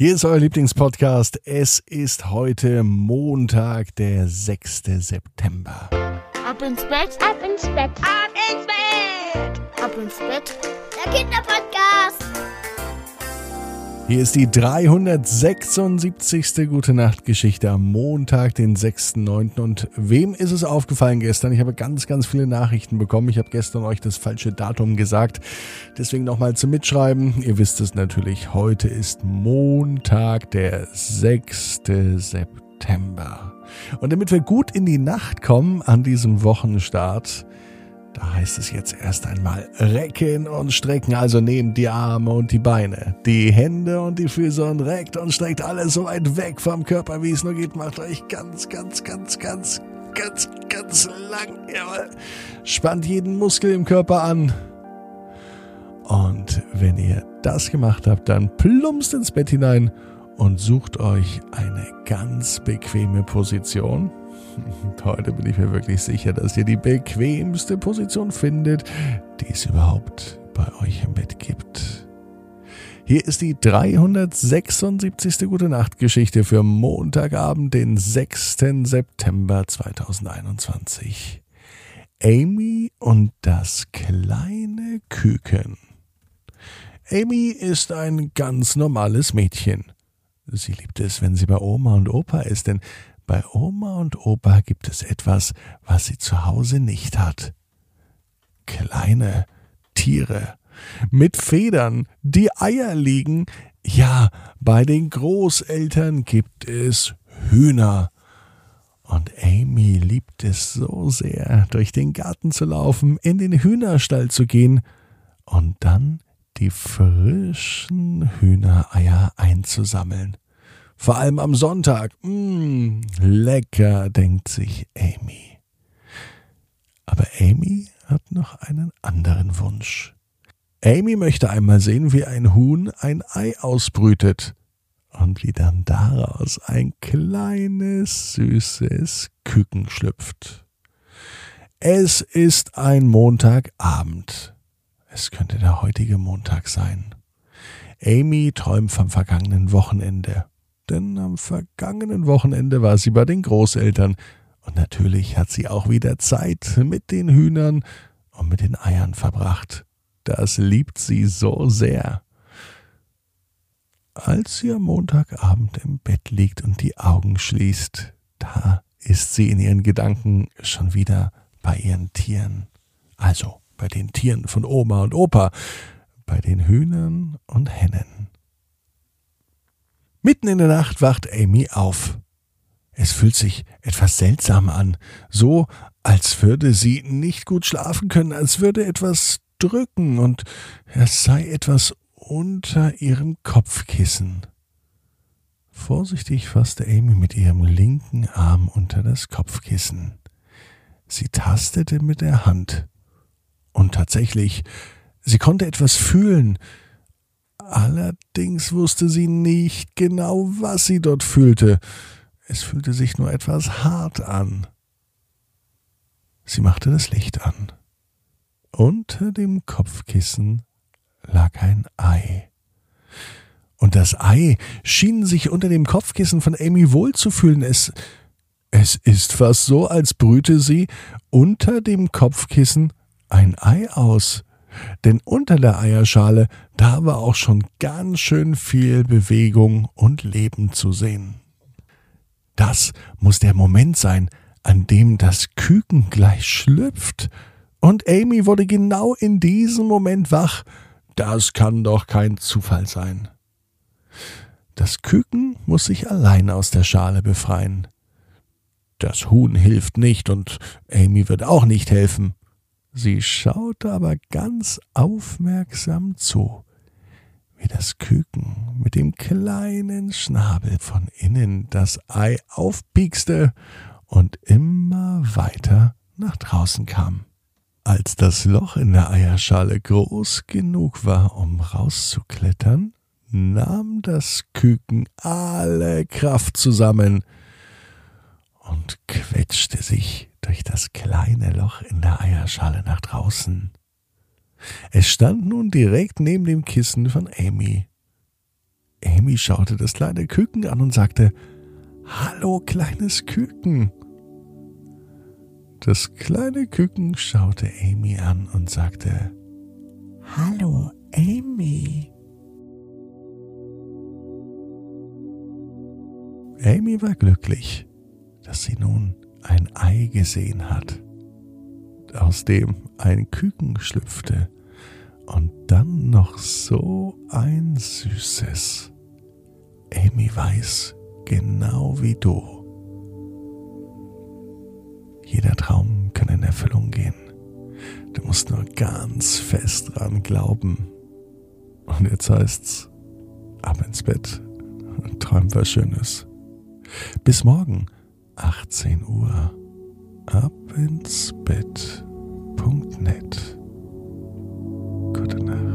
Hier ist euer Lieblingspodcast. Es ist heute Montag, der 6. September. Ab ins Bett, ab ins Bett, ab ins Bett, ab ins Bett. Der Kinderpodcast. Hier ist die 376. Gute Nacht Geschichte am Montag, den 6.9. Und wem ist es aufgefallen gestern? Ich habe ganz, ganz viele Nachrichten bekommen. Ich habe gestern euch das falsche Datum gesagt. Deswegen nochmal zum Mitschreiben. Ihr wisst es natürlich. Heute ist Montag, der 6. September. Und damit wir gut in die Nacht kommen an diesem Wochenstart, da heißt es jetzt erst einmal recken und strecken. Also nehmt die Arme und die Beine, die Hände und die Füße und reckt und streckt alles so weit weg vom Körper, wie es nur geht. Macht euch ganz, ganz, ganz, ganz, ganz, ganz lang. Jawohl. Spannt jeden Muskel im Körper an. Und wenn ihr das gemacht habt, dann plumpst ins Bett hinein und sucht euch eine ganz bequeme Position heute bin ich mir wirklich sicher, dass ihr die bequemste Position findet, die es überhaupt bei euch im Bett gibt. Hier ist die 376. Gute Nacht Geschichte für Montagabend, den 6. September 2021. Amy und das kleine Küken. Amy ist ein ganz normales Mädchen. Sie liebt es, wenn sie bei Oma und Opa ist, denn bei Oma und Opa gibt es etwas, was sie zu Hause nicht hat. Kleine Tiere mit Federn, die Eier liegen. Ja, bei den Großeltern gibt es Hühner. Und Amy liebt es so sehr, durch den Garten zu laufen, in den Hühnerstall zu gehen und dann die frischen Hühnereier einzusammeln. Vor allem am Sonntag. Mmm, lecker, denkt sich Amy. Aber Amy hat noch einen anderen Wunsch. Amy möchte einmal sehen, wie ein Huhn ein Ei ausbrütet und wie dann daraus ein kleines, süßes Küken schlüpft. Es ist ein Montagabend. Es könnte der heutige Montag sein. Amy träumt vom vergangenen Wochenende denn am vergangenen Wochenende war sie bei den Großeltern und natürlich hat sie auch wieder Zeit mit den Hühnern und mit den Eiern verbracht. Das liebt sie so sehr. Als sie am Montagabend im Bett liegt und die Augen schließt, da ist sie in ihren Gedanken schon wieder bei ihren Tieren. Also bei den Tieren von Oma und Opa, bei den Hühnern und Hennen. Mitten in der Nacht wacht Amy auf. Es fühlt sich etwas seltsam an, so als würde sie nicht gut schlafen können, als würde etwas drücken und es sei etwas unter ihrem Kopfkissen. Vorsichtig fasste Amy mit ihrem linken Arm unter das Kopfkissen. Sie tastete mit der Hand. Und tatsächlich, sie konnte etwas fühlen, Allerdings wusste sie nicht genau, was sie dort fühlte. Es fühlte sich nur etwas hart an. Sie machte das Licht an. Unter dem Kopfkissen lag ein Ei. Und das Ei schien sich unter dem Kopfkissen von Amy wohlzufühlen. Es, es ist fast so, als brüte sie unter dem Kopfkissen ein Ei aus. Denn unter der Eierschale, da war auch schon ganz schön viel Bewegung und Leben zu sehen. Das muss der Moment sein, an dem das Küken gleich schlüpft. Und Amy wurde genau in diesem Moment wach. Das kann doch kein Zufall sein. Das Küken muss sich allein aus der Schale befreien. Das Huhn hilft nicht und Amy wird auch nicht helfen. Sie schaute aber ganz aufmerksam zu, wie das Küken mit dem kleinen Schnabel von innen das Ei aufpiekste und immer weiter nach draußen kam. Als das Loch in der Eierschale groß genug war, um rauszuklettern, nahm das Küken alle Kraft zusammen und quetschte sich durch das kleine Loch in der Eierschale nach draußen. Es stand nun direkt neben dem Kissen von Amy. Amy schaute das kleine Küken an und sagte, Hallo, kleines Küken. Das kleine Küken schaute Amy an und sagte, Hallo, Amy. Amy war glücklich, dass sie nun ein Ei gesehen hat, aus dem ein Küken schlüpfte und dann noch so ein süßes. Amy weiß, genau wie du. Jeder Traum kann in Erfüllung gehen. Du musst nur ganz fest dran glauben. Und jetzt heißt's, ab ins Bett und träum was Schönes. Bis morgen, 18 Uhr ab ins abinsbett.net. Gute Nacht.